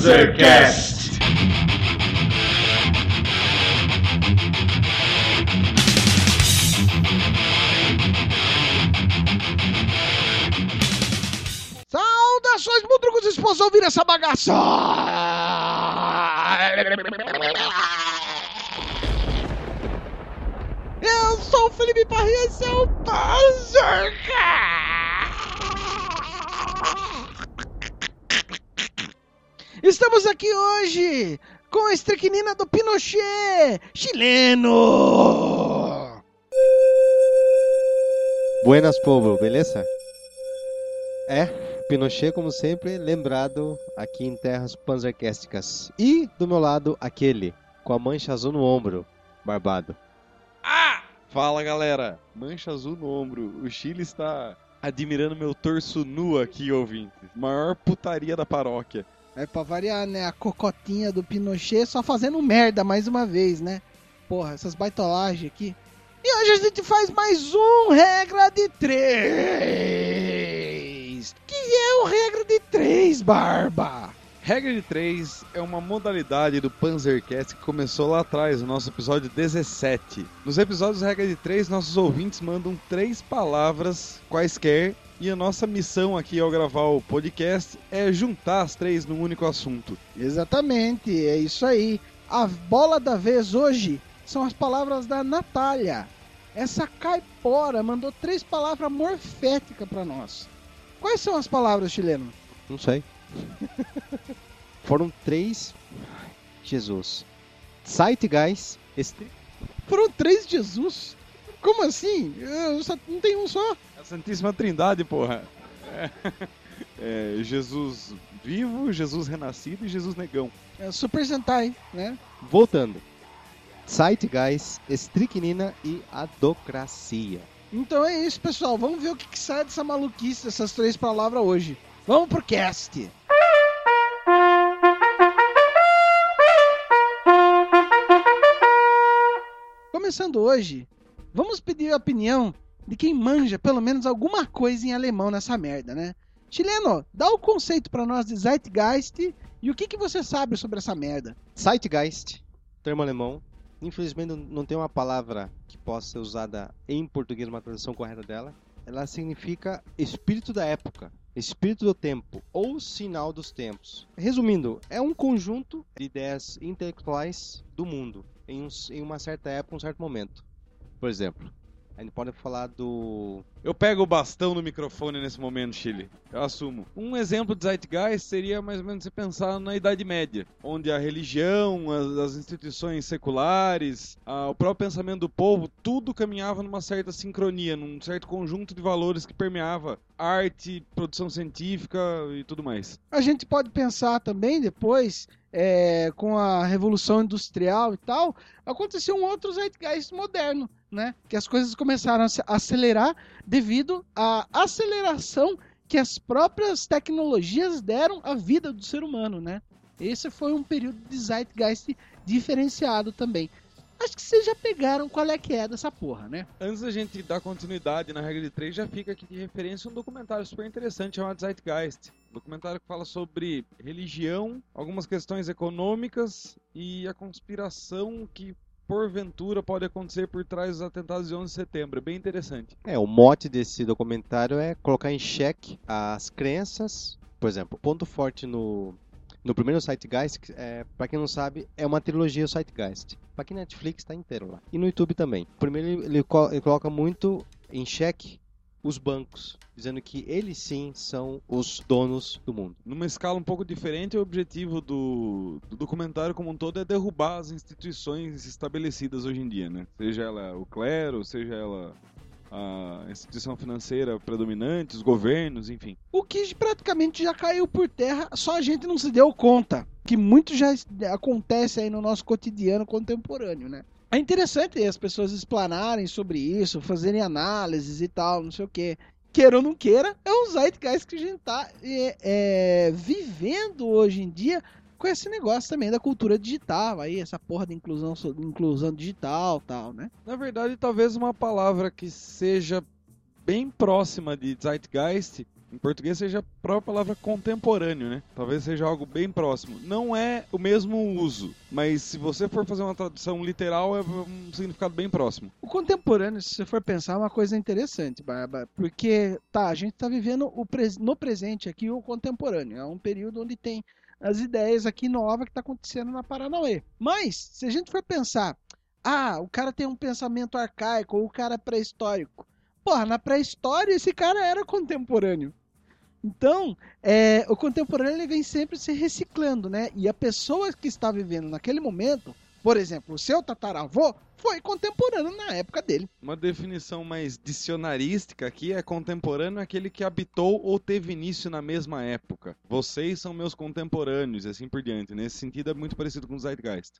Panzercast. Saudações, mudrucos esposos, ouvir essa bagaça! Eu sou o Felipe Parrinha e esse é o Panzercast! Estamos aqui hoje com a estricnina do Pinochet, chileno! Buenas, povo, beleza? É, Pinochet, como sempre, lembrado aqui em terras panzercásticas. E, do meu lado, aquele, com a mancha azul no ombro, barbado. Fala galera, mancha azul no ombro. O Chile está admirando meu torso nu aqui, ouvintes. Maior putaria da paróquia. É pra variar, né? A cocotinha do Pinochet só fazendo merda mais uma vez, né? Porra, essas baitolagens aqui. E hoje a gente faz mais um Regra de Três. Que é o Regra de Três, Barba? Regra de 3 é uma modalidade do Panzercast que começou lá atrás, no nosso episódio 17. Nos episódios Regra de 3, nossos ouvintes mandam três palavras quaisquer e a nossa missão aqui ao gravar o podcast é juntar as três num único assunto. Exatamente, é isso aí. A bola da vez hoje são as palavras da Natália. Essa caipora mandou três palavras morféticas pra nós. Quais são as palavras, chileno? Não sei. Foram três. Jesus. Zeitgeist, estri... Foram três Jesus? Como assim? Eu só, não tem um só. A Santíssima Trindade, porra. É, é Jesus vivo, Jesus renascido e Jesus negão. É Super Sentai, né? Voltando. Zeitgeist, estricnina e adocracia. Então é isso, pessoal. Vamos ver o que, que sai dessa maluquice, dessas três palavras hoje. Vamos pro cast. Começando hoje, vamos pedir a opinião de quem manja pelo menos alguma coisa em alemão nessa merda, né? Chileno, dá o conceito pra nós de Zeitgeist e o que, que você sabe sobre essa merda. Zeitgeist, termo alemão. Infelizmente não- não tem uma palavra que possa ser usada em português, uma tradução correta dela. Ela significa espírito da época, espírito do tempo ou sinal dos tempos. Resumindo, é um conjunto de ideias intelectuais do mundo em, um- em uma certa época, um certo momento. Por exemplo, a gente pode falar do Eu pego o bastão no microfone nesse momento, Chile. Eu assumo. Um exemplo de Zeitgeist seria mais ou menos você pensar na Idade Média, onde a religião, as, as instituições seculares, a- o próprio pensamento do povo, tudo caminhava numa certa sincronia, num certo conjunto de valores que permeava arte, produção científica e tudo mais. A gente pode pensar também depois, é, com a Revolução Industrial e tal, aconteceu um outro Zeitgeist moderno, né? Que as coisas começaram a acelerar devido à aceleração que as próprias tecnologias deram à vida do ser humano, né? Esse foi um período de Zeitgeist diferenciado também. Acho que vocês já pegaram qual é que é dessa porra, né? Antes da gente dar continuidade na regra de três, já fica aqui de referência um documentário super interessante chamado Zeitgeist. Um documentário que fala sobre religião, algumas questões econômicas e a conspiração que porventura pode acontecer por trás dos atentados de 11 de setembro. É bem interessante. É, o mote desse documentário é colocar em xeque as crenças. Por exemplo, o ponto forte no, no primeiro que, é, para quem não sabe, é uma trilogia o Zeitgeist. Pra quem Netflix tá inteiro lá. E no YouTube também. Primeiro ele, ele ele coloca muito em xeque os bancos, dizendo que eles sim são os donos do mundo. Numa escala um pouco diferente, o objetivo do, do documentário como um todo é derrubar as instituições estabelecidas hoje em dia, né? Seja ela o clero, seja ela a instituição financeira predominante, os governos, enfim. O que praticamente já caiu por terra, só a gente não se deu conta. Que muito já acontece aí no nosso cotidiano contemporâneo, né? É interessante as pessoas explanarem sobre isso, fazerem análises e tal, não sei o quê. Queira ou não queira, é um zeitgeist que a gente tá é, é, vivendo hoje em dia com esse negócio também da cultura digital, aí essa porra de inclusão, inclusão digital tal, né? Na verdade, talvez uma palavra que seja bem próxima de Zeitgeist Em português seja a própria palavra contemporâneo, né? Talvez seja algo bem próximo. Não é o mesmo uso, mas se você for fazer uma tradução literal, é um significado bem próximo. O contemporâneo, se você for pensar, é uma coisa interessante, Barba, porque tá, a gente está vivendo o pres no presente aqui o contemporâneo. É um período onde tem as ideias aqui novas que está acontecendo na Paranauê. Mas, se a gente for pensar, ah, o cara tem um pensamento arcaico, ou o cara é pré-histórico. Porra, na pré-história esse cara era contemporâneo. Então, é, o contemporâneo ele vem sempre se reciclando, né? E a pessoa que está vivendo naquele momento, por exemplo, o seu tataravô, foi contemporâneo na época dele. Uma definição mais dicionarística aqui é contemporâneo aquele que habitou ou teve início na mesma época. Vocês são meus contemporâneos e assim por diante. Nesse sentido é muito parecido com o Zeitgeist.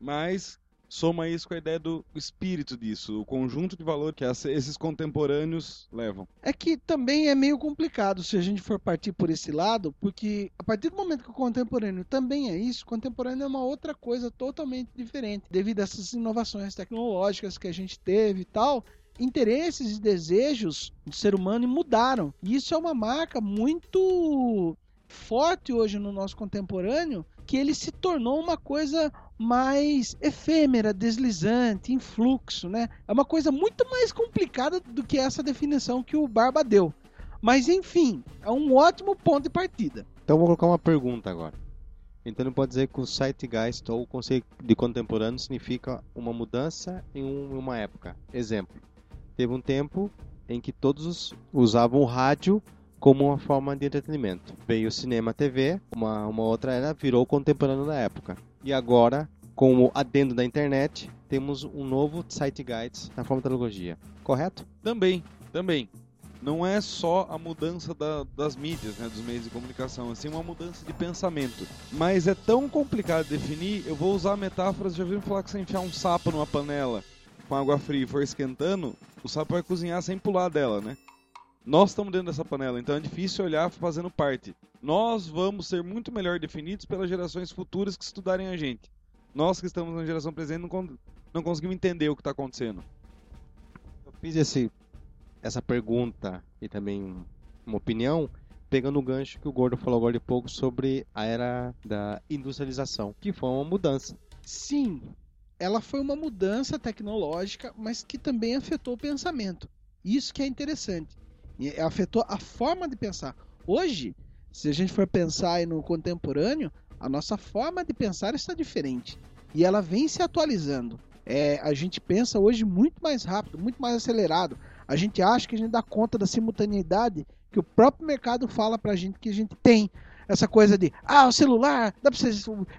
Mas soma isso com a ideia do espírito disso, o conjunto de valor que esses contemporâneos levam. É que também é meio complicado se a gente for partir por esse lado, porque a partir do momento que o contemporâneo também é isso, o contemporâneo é uma outra coisa totalmente diferente, devido a essas inovações tecnológicas que a gente teve e tal interesses e desejos do ser humano mudaram. E isso é uma marca muito forte hoje no nosso contemporâneo, que ele se tornou uma coisa mais efêmera, deslizante, em fluxo, né? É uma coisa muito mais complicada do que essa definição que o Barba deu. Mas enfim, é um ótimo ponto de partida. Então vou colocar uma pergunta agora. Então não pode dizer que o Zeitgeist ou o conceito de contemporâneo significa uma mudança em uma época. Exemplo, teve um tempo em que todos usavam o rádio como uma forma de entretenimento. Veio o cinema, TV, uma, uma outra era, virou contemporâneo da época. E agora, com o adendo da internet, temos um novo site guides na forma de teologia. Correto? Também, também. Não é só a mudança da, das mídias, né, dos meios de comunicação, assim, uma mudança de pensamento. Mas é tão complicado de definir, eu vou usar metáforas, já viram falar que você enfiar um sapo numa panela com água fria e for esquentando, o sapo vai cozinhar sem pular dela, né? Nós estamos dentro dessa panela, então é difícil olhar fazendo parte. Nós vamos ser muito melhor definidos pelas gerações futuras que estudarem a gente. Nós que estamos na geração presente não, não conseguimos entender o que está acontecendo. Eu fiz esse, essa pergunta e também uma opinião pegando o gancho que o Gordo falou agora de pouco sobre a era da industrialização, que foi uma mudança. Sim, ela foi uma mudança tecnológica, mas que também afetou o pensamento. Isso que é interessante. Afetou a forma de pensar. Hoje, se a gente for pensar no contemporâneo, a nossa forma de pensar está diferente. E ela vem se atualizando. É, a gente pensa hoje muito mais rápido, muito mais acelerado. A gente acha que a gente dá conta da simultaneidade que o próprio mercado fala pra gente que a gente tem. Essa coisa de, ah, o celular, dá pra você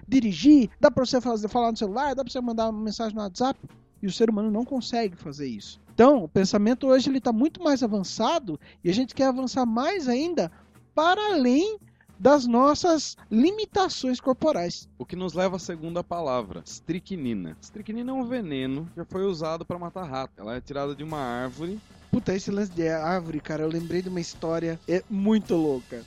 dirigir, dá pra você fazer, falar no celular, dá pra você mandar uma mensagem no WhatsApp. E o ser humano não consegue fazer isso. Então, o pensamento hoje ele está muito mais avançado e a gente quer avançar mais ainda para além das nossas limitações corporais. O que nos leva à segunda palavra, estricnina. Estricnina é um veneno que já foi usado para matar rato. Ela é tirada de uma árvore. Puta, esse lance de árvore, cara, eu lembrei de uma história é muito louca.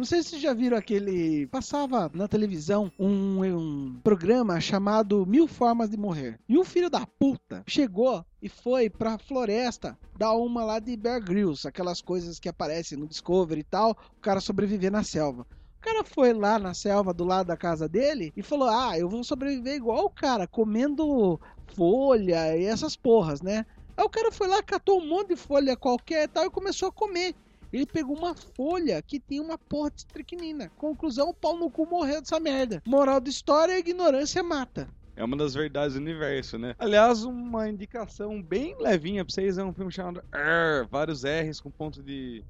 Não sei se vocês já viram aquele. Passava na televisão um, um programa chamado Mil Formas de Morrer. E um filho da puta chegou e foi pra floresta dar uma lá de Bear Grylls, aquelas coisas que aparecem no Discovery e tal, o cara sobreviver na selva. O cara foi lá na selva do lado da casa dele e falou: Ah, eu vou sobreviver igual o cara, comendo folha e essas porras, né? Aí o cara foi lá, catou um monte de folha qualquer e tal e começou a comer. Ele pegou uma folha que tinha uma porra de estricnina. Conclusão, o pau no cu morreu dessa merda. Moral da história, ignorância mata. É uma das verdades do universo, né? Aliás, uma indicação bem levinha pra vocês é um filme chamado R, vários R's com ponto de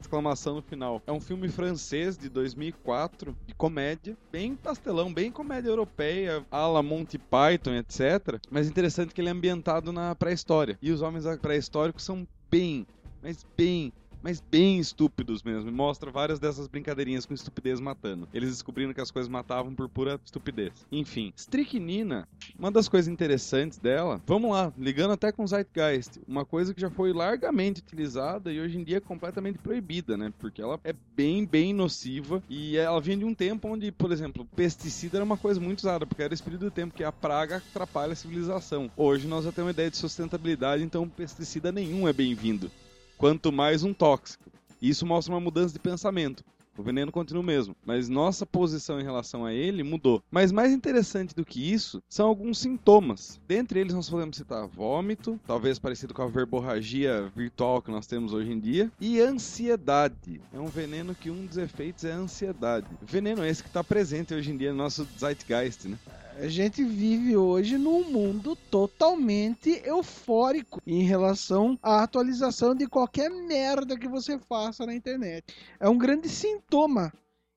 exclamação no final. É um filme francês de 2004, de comédia, bem pastelão, bem comédia europeia, a la Monty Python, etc. Mas interessante que ele é ambientado na pré-história. E os homens pré-históricos são bem, mas bem mas bem estúpidos mesmo. Mostra várias dessas brincadeirinhas com estupidez matando. Eles descobrindo que as coisas matavam por pura estupidez. Enfim, Strychnina, uma das coisas interessantes dela, vamos lá, ligando até com Zeitgeist, uma coisa que já foi largamente utilizada e hoje em dia é completamente proibida, né? Porque ela é bem, bem nociva e ela vem de um tempo onde, por exemplo, pesticida era uma coisa muito usada, porque era o espírito do tempo que a praga atrapalha a civilização. Hoje nós já temos uma ideia de sustentabilidade, então pesticida nenhum é bem-vindo. Quanto mais um tóxico. Isso mostra uma mudança de pensamento. O veneno continua o mesmo, mas nossa posição em relação a ele mudou. Mas mais interessante do que isso são alguns sintomas. Dentre eles nós podemos citar vômito, talvez parecido com a verborragia virtual que nós temos hoje em dia, e ansiedade. É um veneno que um dos efeitos é a ansiedade. Veneno esse que está presente hoje em dia no nosso zeitgeist, né? A gente vive hoje num mundo totalmente eufórico em relação à atualização de qualquer merda que você faça na internet. É um grande sintoma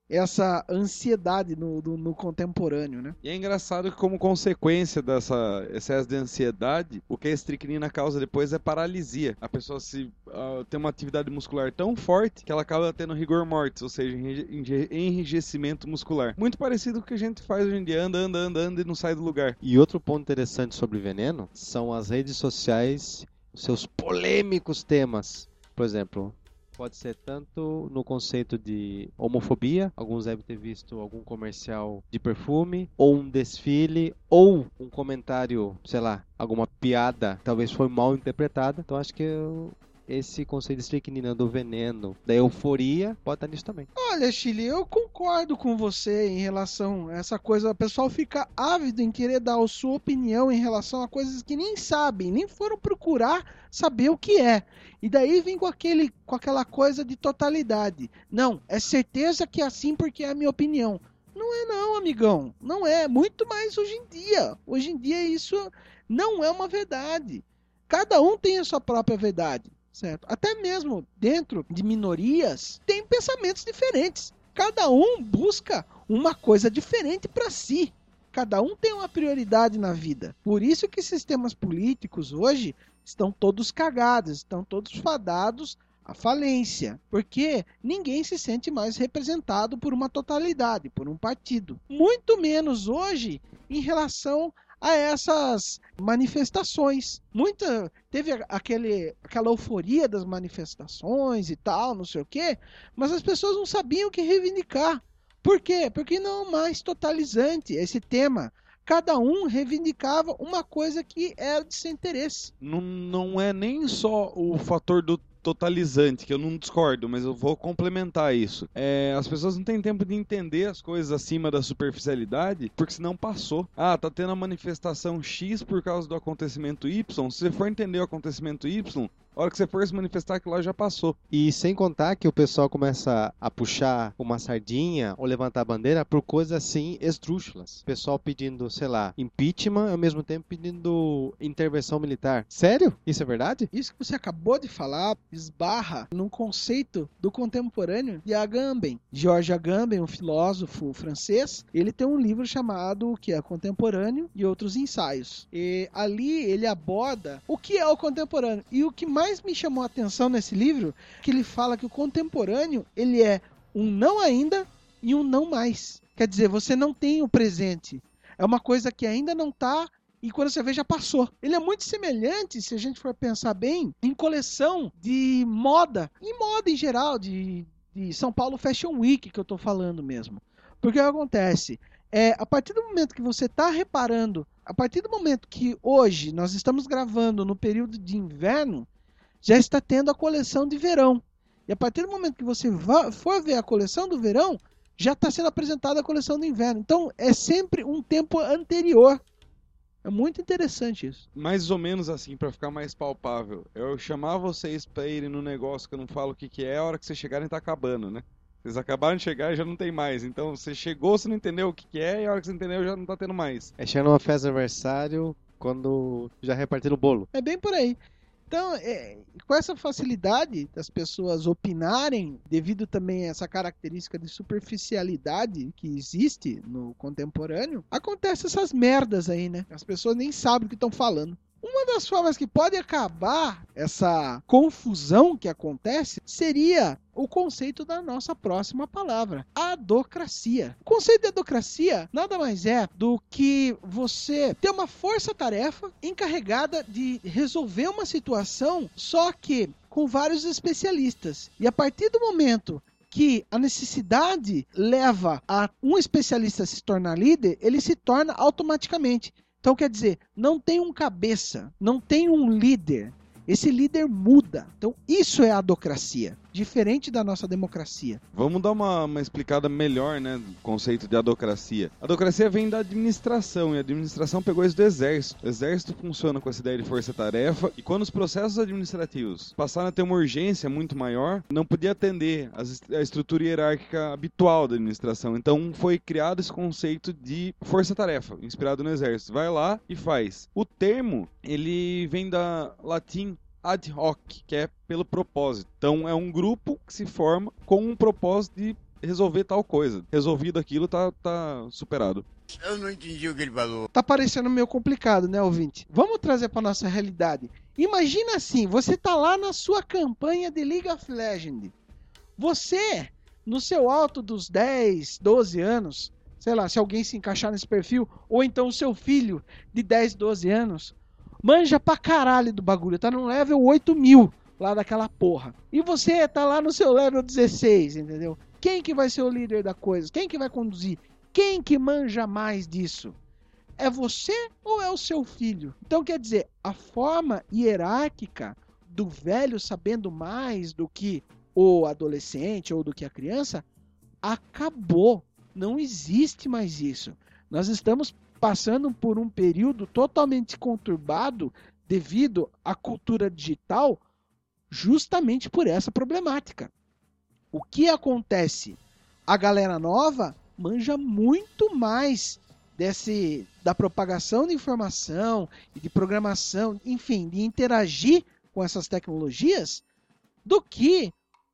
essa ansiedade no, no, no, contemporâneo, né? E é engraçado que como consequência dessa excesso de ansiedade, o que a estricnina causa depois é paralisia. A pessoa se uh, tem uma atividade muscular tão forte que ela acaba tendo rigor mortis, ou seja, enrijecimento muscular. Muito parecido com o que a gente faz hoje em dia, anda, anda, anda, anda e não sai do lugar. E outro ponto interessante sobre veneno são as redes sociais, seus polêmicos temas. Por exemplo, pode ser tanto no conceito de homofobia, alguns devem ter visto algum comercial de perfume, ou um desfile, ou um comentário, sei lá, alguma piada, talvez foi mal interpretada. Então acho que eu esse conceito de estricnina do veneno, da euforia, pode estar nisso também. Olha, Chile, eu concordo com você em relação a essa coisa. O pessoal fica ávido em querer dar a sua opinião em relação a coisas que nem sabem, nem foram procurar saber o que é. E daí vem com, aquele, com aquela coisa de totalidade. Não, é certeza que é assim porque é a minha opinião. Não é não, amigão. Não é. Muito mais hoje em dia. Hoje em dia isso não é uma verdade. Cada um tem a sua própria verdade certo? Até mesmo dentro de minorias tem pensamentos diferentes. Cada um busca uma coisa diferente para si. Cada um tem uma prioridade na vida. Por isso que sistemas políticos hoje estão todos cagados, estão todos fadados à falência, porque ninguém se sente mais representado por uma totalidade, por um partido. Muito menos hoje em relação a essas manifestações. Muita teve aquele aquela euforia das manifestações e tal, não sei o quê, mas as pessoas não sabiam o que reivindicar. Por quê? Porque não é mais totalizante esse tema cada um reivindicava uma coisa que era de seu interesse. Não, não é nem só o fator do totalizante, que eu não discordo, mas eu vou complementar isso. É, as pessoas não têm tempo de entender as coisas acima da superficialidade, porque senão passou. Ah, tá tendo a manifestação X por causa do acontecimento Y. Se você for entender o acontecimento Y, a hora que você for se manifestar, que lá já passou. E sem contar que o pessoal começa a puxar uma sardinha ou levantar a bandeira por coisas assim esdrúxulas. O pessoal pedindo, sei lá, impeachment ao mesmo tempo pedindo intervenção militar. Sério? Isso é verdade? Isso que você acabou de falar esbarra num conceito do contemporâneo de Agamben. Georges Agamben, um filósofo francês, ele tem um livro chamado o que é Contemporâneo e outros ensaios. E ali ele aborda o que é o contemporâneo e o que mais mais me chamou a atenção nesse livro que ele fala que o contemporâneo ele é um não ainda e um não mais. Quer dizer, você não tem o presente. É uma coisa que ainda não está e quando você vê já passou. Ele é muito semelhante, se a gente for pensar bem, em coleção de moda, em moda em geral, de, de São Paulo Fashion Week que eu estou falando mesmo. Porque o que acontece? É, a partir do momento que você está reparando, a partir do momento que hoje nós estamos gravando no período de inverno, já está tendo a coleção de verão. E a partir do momento que você for ver a coleção do verão, já está sendo apresentada a coleção do inverno. Então é sempre um tempo anterior. É muito interessante isso. Mais ou menos assim, para ficar mais palpável. Eu chamar vocês para irem no negócio que eu não falo o que, que é, a hora que vocês chegarem tá acabando, né? Vocês acabaram de chegar e já não tem mais. Então você chegou, você não entendeu o que, que é, e a hora que você entendeu já não tá tendo mais. É chegando uma festa de aniversário quando já repartiram o bolo. É bem por aí. Então, é, com essa facilidade das pessoas opinarem, devido também a essa característica de superficialidade que existe no contemporâneo, acontece essas merdas aí, né? As pessoas nem sabem o que estão falando. Uma das formas que pode acabar essa confusão que acontece seria o conceito da nossa próxima palavra, adocracia. O conceito de adocracia nada mais é do que você ter uma força-tarefa encarregada de resolver uma situação, só que com vários especialistas. E a partir do momento que a necessidade leva a um especialista se tornar líder, ele se torna automaticamente. Então, quer dizer, não tem um cabeça, não tem um líder. Esse líder muda. Então, isso é a adocracia diferente da nossa democracia. Vamos dar uma, uma explicada melhor, né, do conceito de adocracia. A adocracia vem da administração, e a administração pegou isso do exército. O exército funciona com essa ideia de força-tarefa, e quando os processos administrativos passaram a ter uma urgência muito maior, não podia atender a estrutura hierárquica habitual da administração. Então foi criado esse conceito de força-tarefa, inspirado no exército. Vai lá e faz. O termo, ele vem da latim ad hoc, que é pelo propósito. Então é um grupo que se forma com um propósito de resolver tal coisa. Resolvido aquilo, tá, tá superado. Eu não entendi o que ele falou. Tá parecendo meio complicado, né, ouvinte? Vamos trazer para nossa realidade. Imagina assim, você tá lá na sua campanha de League of Legends. Você, no seu alto dos 10, 12 anos, sei lá, se alguém se encaixar nesse perfil, ou então o seu filho de 10, 12 anos, manja pra caralho do bagulho, tá no level 8 mil lá daquela porra. E você tá lá no seu level 16, entendeu? Quem que vai ser o líder da coisa? Quem que vai conduzir? Quem que manja mais disso? É você ou é o seu filho? Então quer dizer, a forma hierárquica do velho sabendo mais do que o adolescente ou do que a criança acabou. Não existe mais isso. Nós estamos passando por um período totalmente conturbado devido à cultura digital, justamente por essa problemática. O que acontece? A galera nova manja muito mais desse da propagação de informação e de programação, enfim, de interagir com essas tecnologias do que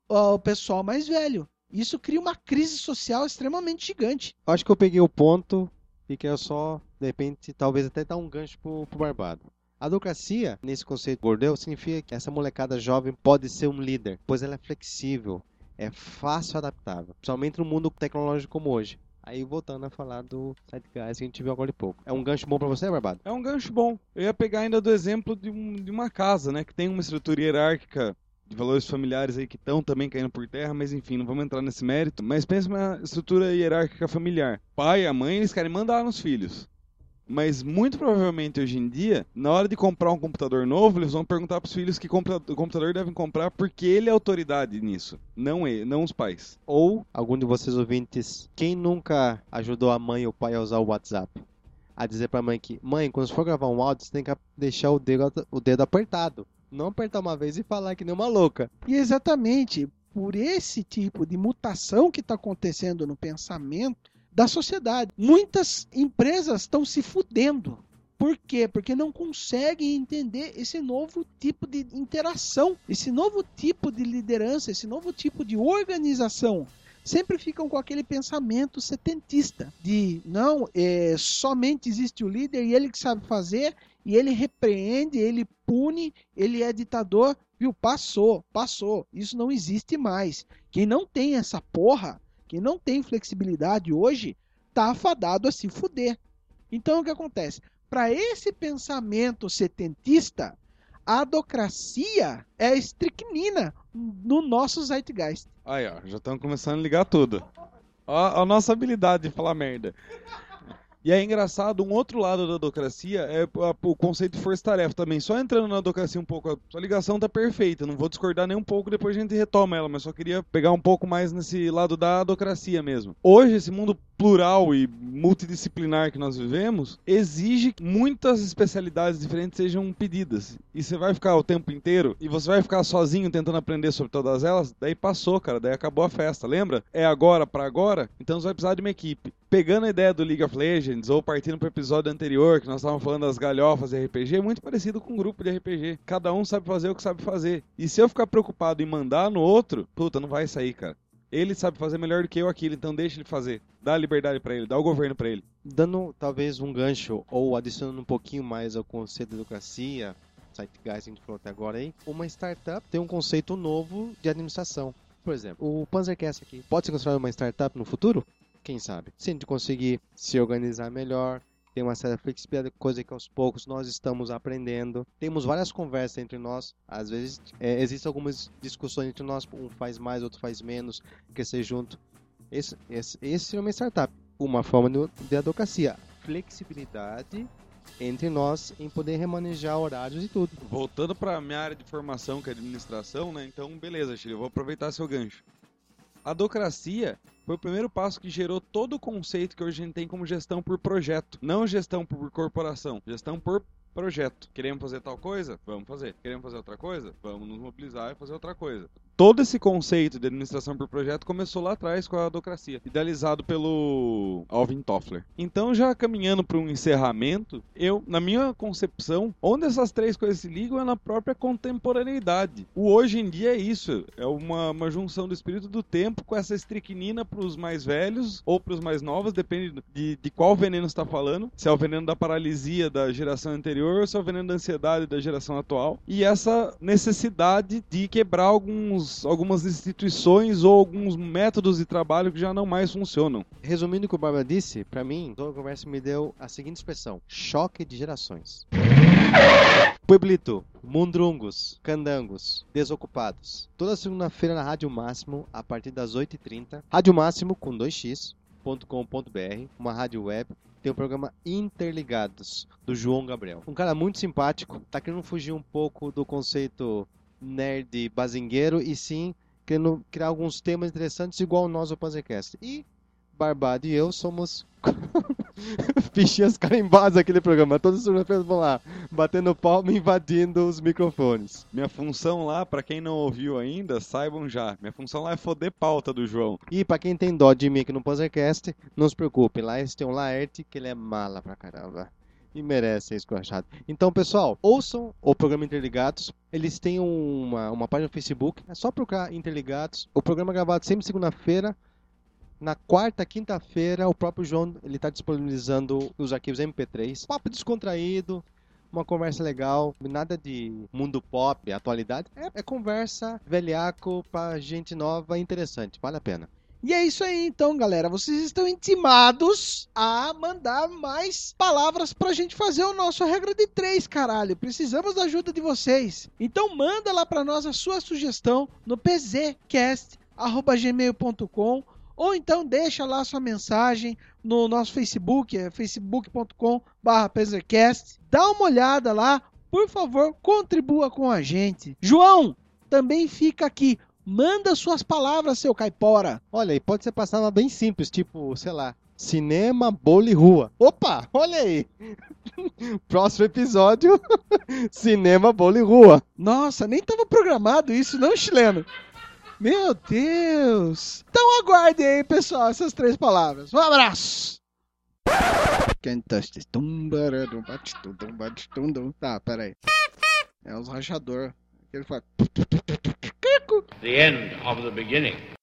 ó, o pessoal mais velho. Isso cria uma crise social extremamente gigante. Acho que eu peguei o ponto é só, de repente, talvez até dar um gancho pro, pro Barbado. A advocacia, nesse conceito bordeu, significa que essa molecada jovem pode ser um líder, pois ela é flexível, é fácil adaptável, principalmente no mundo tecnológico como hoje. Aí voltando a falar do site que a gente viu agora há pouco. É um gancho bom para você, Barbado? É um gancho bom. Eu ia pegar ainda do exemplo de, um, de uma casa, né, que tem uma estrutura hierárquica de valores familiares aí que estão também caindo por terra, mas enfim, não vamos entrar nesse mérito. Mas pensa numa estrutura hierárquica familiar. Pai e a mãe, eles querem mandar nos filhos. Mas muito provavelmente hoje em dia, na hora de comprar um computador novo, eles vão perguntar para os filhos que o computador devem comprar porque ele é autoridade nisso, não ele, não os pais. Ou algum de vocês ouvintes, quem nunca ajudou a mãe ou o pai a usar o WhatsApp? A dizer para a mãe que, mãe, quando for gravar um áudio, você tem que deixar o dedo, o dedo apertado. Não apertar uma vez e falar que nem uma louca. E exatamente por esse tipo de mutação que está acontecendo no pensamento da sociedade. Muitas empresas estão se fudendo. Por quê? Porque não conseguem entender esse novo tipo de interação, esse novo tipo de liderança, esse novo tipo de organização. Sempre ficam com aquele pensamento setentista de não, é, somente existe o líder e ele que sabe fazer e ele repreende, ele pune, ele é ditador, viu? Passou, passou. Isso não existe mais. Quem não tem essa porra, quem não tem flexibilidade hoje, tá afadado a se fuder. Então o que acontece? Para esse pensamento setentista, a adocracia é estricnina no nosso zeitgeist. Aí, ó, já estamos começando a ligar tudo. Ó, a nossa habilidade de falar merda. E é engraçado, um outro lado da adocracia é o conceito de força-tarefa também. Só entrando na adocracia um pouco, a sua ligação tá perfeita, não vou discordar nem um pouco, depois a gente retoma ela, mas só queria pegar um pouco mais nesse lado da adocracia mesmo. Hoje, esse mundo plural e multidisciplinar que nós vivemos exige que muitas especialidades diferentes sejam pedidas. E você vai ficar o tempo inteiro e você vai ficar sozinho tentando aprender sobre todas elas, daí passou, cara, daí acabou a festa, lembra? É agora para agora, então você vai precisar de uma equipe. Pegando a ideia do League of Legends ou partindo para o episódio anterior que nós estávamos falando das galhofas de RPG, é muito parecido com um grupo de RPG. Cada um sabe fazer o que sabe fazer. E se eu ficar preocupado em mandar no outro, puta, não vai sair, cara. Ele sabe fazer melhor do que eu aquilo, então deixa ele fazer. Dá liberdade para ele, dá o governo para ele. Dando talvez um gancho ou adicionando um pouquinho mais ao conceito de democracia, Zeitgeist a gente falou até agora aí, uma startup tem um conceito novo de administração. Por exemplo, o Panzercast aqui pode ser considerado uma startup no futuro? Quem sabe? Se a gente conseguir se organizar melhor, tem uma certa flexibilidade, coisa que aos poucos nós estamos aprendendo. Temos várias conversas entre nós, às vezes é, existem algumas discussões entre nós, um faz mais, outro faz menos, crescer junto. Esse, esse, esse é uma startup, uma forma de, de advocacia. Flexibilidade entre nós em poder remanejar horários e tudo. Voltando para minha área de formação, que é administração, né? Então, beleza, Chile, eu vou aproveitar seu gancho. A docracia foi o primeiro passo que gerou todo o conceito que hoje a gente tem como gestão por projeto. Não gestão por corporação, gestão por projeto. Queremos fazer tal coisa? Vamos fazer. Queremos fazer outra coisa? Vamos nos mobilizar e fazer outra coisa todo esse conceito de administração por projeto começou lá atrás com a adocracia, idealizado pelo Alvin Toffler. Então, já caminhando para um encerramento, eu, na minha concepção, onde essas três coisas se ligam é na própria contemporaneidade. O hoje em dia é isso, é uma, uma junção do espírito do tempo com essa estricnina para os mais velhos ou para os mais novos, depende de, de qual veneno está falando, se é o veneno da paralisia da geração anterior ou se é o veneno da ansiedade da geração atual, e essa necessidade de quebrar alguns alguns, algumas instituições ou alguns métodos de trabalho que já não mais funcionam. Resumindo o que o Barba disse, para mim, toda a conversa me deu a seguinte expressão: choque de gerações. Pueblito, Mundrungos, Candangos, Desocupados. Toda segunda-feira na Rádio Máximo, a partir das 8h30. Rádio Máximo com 2x.com.br, uma rádio web. Tem o programa Interligados, do João Gabriel. Um cara muito simpático, tá querendo fugir um pouco do conceito nerd bazingueiro, e sim querendo criar alguns temas interessantes, igual nós, o Panzercast. E Barbado e eu somos fichinhas carimbadas aquele programa. Todas as segunda-feiras vão lá, batendo palma e invadindo os microfones. Minha função lá, para quem não ouviu ainda, saibam já. Minha função lá é foder pauta do João. E para quem tem dó de mim aqui no Panzercast, não se preocupe. Lá eles têm um Laerte, que ele é mala pra caramba e merece ser escrachado. Então, pessoal, ouçam o programa Interligados. Eles têm uma, uma página no Facebook. É só procurar Interligados. O programa é gravado sempre segunda-feira. Na quarta, quinta-feira, o próprio João ele está disponibilizando os arquivos MP3. Papo descontraído, uma conversa legal, nada de mundo pop, atualidade. É, é conversa velhaco para gente nova, interessante, vale a pena. E é isso aí, então, galera. Vocês estão intimados a mandar mais palavras pra gente fazer o nosso regra de três, caralho. Precisamos da ajuda de vocês. Então, manda lá pra nós a sua sugestão no pzcast.gmail.com ou então deixa lá sua mensagem no nosso Facebook, é facebook.com/pzcast. Dá uma olhada lá, por favor, contribua com a gente. João, também fica aqui Manda suas palavras, seu caipora. Olha, e pode ser passada bem simples, tipo, sei lá, cinema, bolo e rua. Opa, olha aí. Próximo episódio, cinema, bolo e rua. Nossa, nem tava programado isso, não, chileno? Meu Deus! Então aguardem aí, pessoal, essas três palavras. Um abraço! Tá, peraí. É os rachador. Ele fala. The end of the beginning.